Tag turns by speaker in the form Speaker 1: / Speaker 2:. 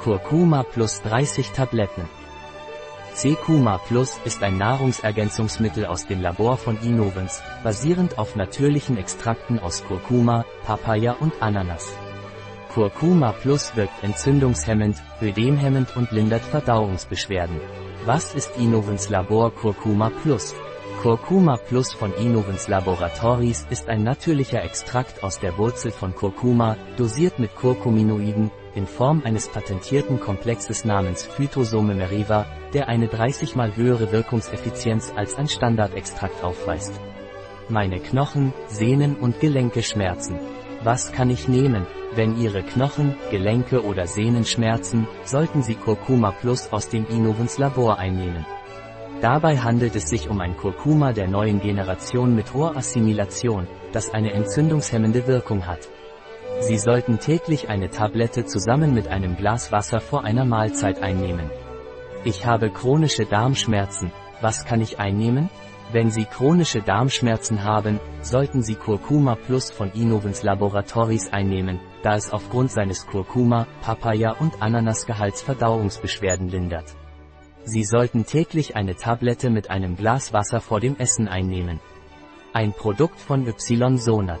Speaker 1: Kurkuma plus 30 Tabletten. C-Kuma Plus ist ein Nahrungsergänzungsmittel aus dem Labor von Innovens, basierend auf natürlichen Extrakten aus Kurkuma, Papaya und Ananas. Kurkuma Plus wirkt entzündungshemmend, ödemhemmend und lindert Verdauungsbeschwerden. Was ist Innovens Labor Kurkuma Plus? Kurkuma Plus von Innovens Laboratories ist ein natürlicher Extrakt aus der Wurzel von Kurkuma, dosiert mit Curcuminoiden, in Form eines patentierten Komplexes namens Phytosome meriva, der eine 30 mal höhere Wirkungseffizienz als ein Standardextrakt aufweist. Meine Knochen, Sehnen und Gelenke schmerzen. Was kann ich nehmen? Wenn Ihre Knochen, Gelenke oder Sehnen schmerzen, sollten Sie Kurkuma Plus aus dem Innovens Labor einnehmen. Dabei handelt es sich um ein Kurkuma der neuen Generation mit hoher Assimilation, das eine entzündungshemmende Wirkung hat. Sie sollten täglich eine Tablette zusammen mit einem Glas Wasser vor einer Mahlzeit einnehmen. Ich habe chronische Darmschmerzen, was kann ich einnehmen? Wenn Sie chronische Darmschmerzen haben, sollten Sie Kurkuma Plus von Innovens Laboratories einnehmen, da es aufgrund seines Kurkuma, Papaya und Ananasgehalts Verdauungsbeschwerden lindert. Sie sollten täglich eine Tablette mit einem Glas Wasser vor dem Essen einnehmen. Ein Produkt von Ysonat.